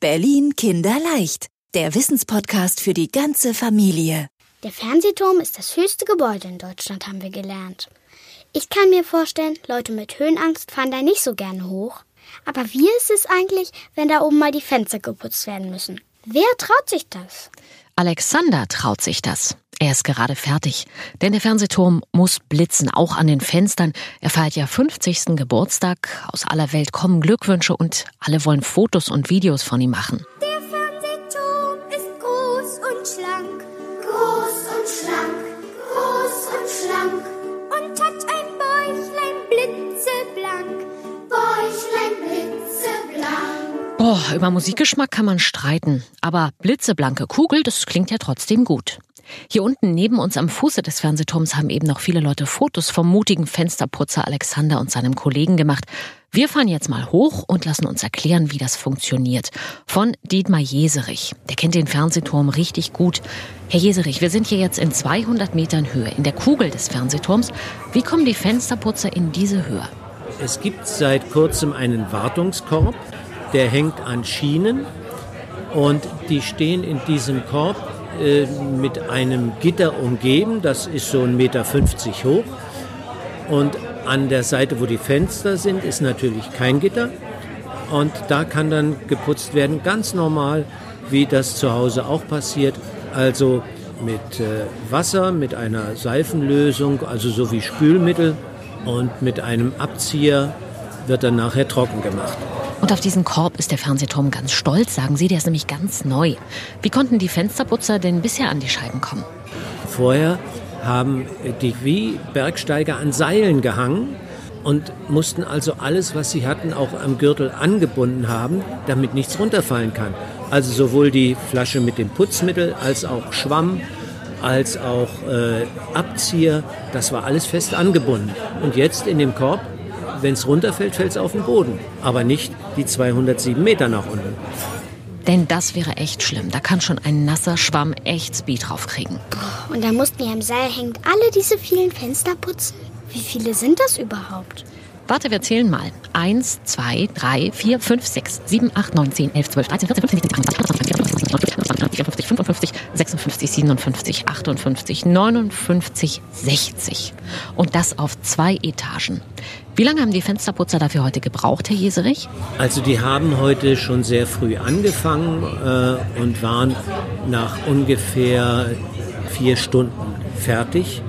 Berlin Kinderleicht, der Wissenspodcast für die ganze Familie. Der Fernsehturm ist das höchste Gebäude in Deutschland, haben wir gelernt. Ich kann mir vorstellen, Leute mit Höhenangst fahren da nicht so gerne hoch. Aber wie ist es eigentlich, wenn da oben mal die Fenster geputzt werden müssen? Wer traut sich das? Alexander traut sich das. Er ist gerade fertig, denn der Fernsehturm muss blitzen, auch an den Fenstern. Er feiert ja 50. Geburtstag. Aus aller Welt kommen Glückwünsche und alle wollen Fotos und Videos von ihm machen. Der Fernsehturm ist groß und schlank, groß und schlank, groß und schlank und hat ein Bäuchlein blitzeblank, Bäuchlein blitzeblank. Boah, über Musikgeschmack kann man streiten, aber blitzeblanke Kugel, das klingt ja trotzdem gut. Hier unten neben uns am Fuße des Fernsehturms haben eben noch viele Leute Fotos vom mutigen Fensterputzer Alexander und seinem Kollegen gemacht. Wir fahren jetzt mal hoch und lassen uns erklären, wie das funktioniert. Von Dietmar Jeserich. Der kennt den Fernsehturm richtig gut. Herr Jeserich, wir sind hier jetzt in 200 Metern Höhe, in der Kugel des Fernsehturms. Wie kommen die Fensterputzer in diese Höhe? Es gibt seit kurzem einen Wartungskorb, der hängt an Schienen und die stehen in diesem Korb äh, mit einem Gitter umgeben, das ist so 1,50 Meter hoch. Und an der Seite, wo die Fenster sind, ist natürlich kein Gitter. Und da kann dann geputzt werden, ganz normal, wie das zu Hause auch passiert. Also mit äh, Wasser, mit einer Seifenlösung, also so wie Spülmittel und mit einem Abzieher wird dann nachher trocken gemacht. Und auf diesen Korb ist der Fernsehturm ganz stolz, sagen Sie, der ist nämlich ganz neu. Wie konnten die Fensterputzer denn bisher an die Scheiben kommen? Vorher haben die wie Bergsteiger an Seilen gehangen und mussten also alles, was sie hatten, auch am Gürtel angebunden haben, damit nichts runterfallen kann. Also sowohl die Flasche mit dem Putzmittel als auch Schwamm, als auch äh, Abzieher, das war alles fest angebunden. Und jetzt in dem Korb wenn es runterfällt, fällt es auf den Boden. Aber nicht die 207 Meter nach unten. Denn das wäre echt schlimm. Da kann schon ein nasser Schwamm echt Speed draufkriegen. Und da mussten wir im Seil hängt alle diese vielen Fenster putzen. Wie viele sind das überhaupt? Warte, wir zählen mal. 1, 2, 3, 4, 5, 6, 7, 8, 9, 10, 11, 12, 13, 14, 15, 16, 17, 18, 19, 20, 55, 56, 57, 58, 59, 60. Und das auf zwei Etagen. Wie lange haben die Fensterputzer dafür heute gebraucht, Herr Jeserich? Also die haben heute schon sehr früh angefangen äh, und waren nach ungefähr vier Stunden fertig.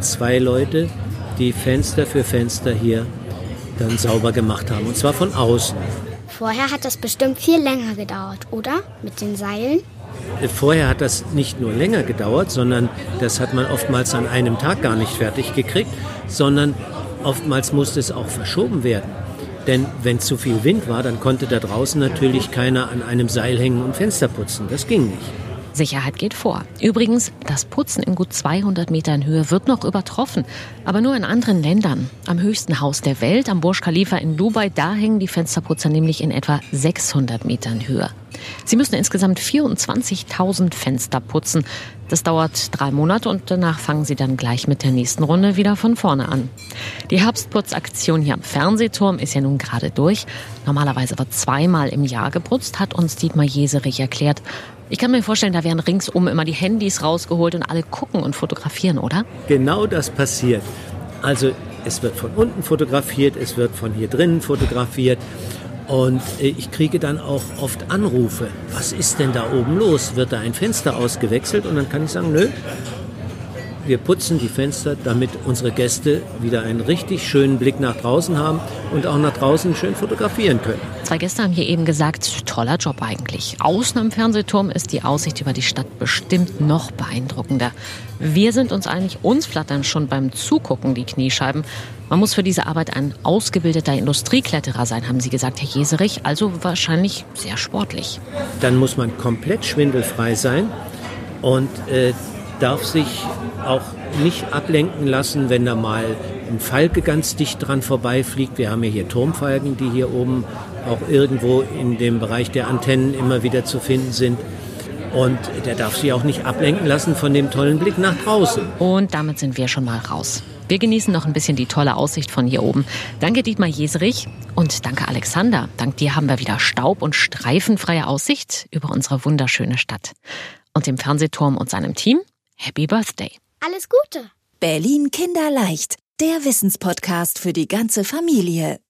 Zwei Leute, die Fenster für Fenster hier dann sauber gemacht haben. Und zwar von außen. Vorher hat das bestimmt viel länger gedauert, oder? Mit den Seilen? Vorher hat das nicht nur länger gedauert, sondern das hat man oftmals an einem Tag gar nicht fertig gekriegt, sondern oftmals musste es auch verschoben werden. Denn wenn zu viel Wind war, dann konnte da draußen natürlich keiner an einem Seil hängen und Fenster putzen. Das ging nicht. Sicherheit geht vor. Übrigens, das Putzen in gut 200 Metern Höhe wird noch übertroffen, aber nur in anderen Ländern. Am höchsten Haus der Welt, am Burj Khalifa in Dubai, da hängen die Fensterputzer nämlich in etwa 600 Metern Höhe. Sie müssen insgesamt 24.000 Fenster putzen. Das dauert drei Monate und danach fangen sie dann gleich mit der nächsten Runde wieder von vorne an. Die Herbstputzaktion hier am Fernsehturm ist ja nun gerade durch. Normalerweise wird zweimal im Jahr geputzt, hat uns Dietmar Jeserich erklärt. Ich kann mir vorstellen, da werden ringsum immer die Handys rausgeholt und alle gucken und fotografieren, oder? Genau das passiert. Also es wird von unten fotografiert, es wird von hier drinnen fotografiert. Und äh, ich kriege dann auch oft Anrufe. Was ist denn da oben los? Wird da ein Fenster ausgewechselt? Und dann kann ich sagen, nö, wir putzen die Fenster, damit unsere Gäste wieder einen richtig schönen Blick nach draußen haben und auch nach draußen schön fotografieren können. Zwei Gäste haben hier eben gesagt, toller Job eigentlich. Außen am Fernsehturm ist die Aussicht über die Stadt bestimmt noch beeindruckender. Wir sind uns einig, uns flattern schon beim Zugucken die Kniescheiben. Man muss für diese Arbeit ein ausgebildeter Industriekletterer sein, haben Sie gesagt, Herr Jeserich. Also wahrscheinlich sehr sportlich. Dann muss man komplett schwindelfrei sein und äh, darf sich auch nicht ablenken lassen, wenn da mal ein Falke ganz dicht dran vorbeifliegt. Wir haben ja hier Turmfalken, die hier oben auch irgendwo in dem Bereich der Antennen immer wieder zu finden sind. Und der darf sich auch nicht ablenken lassen von dem tollen Blick nach draußen. Und damit sind wir schon mal raus. Wir genießen noch ein bisschen die tolle Aussicht von hier oben. Danke Dietmar Jeserich und danke Alexander. Dank dir haben wir wieder staub- und streifenfreie Aussicht über unsere wunderschöne Stadt. Und dem Fernsehturm und seinem Team Happy Birthday. Alles Gute. Berlin Kinderleicht, der Wissenspodcast für die ganze Familie.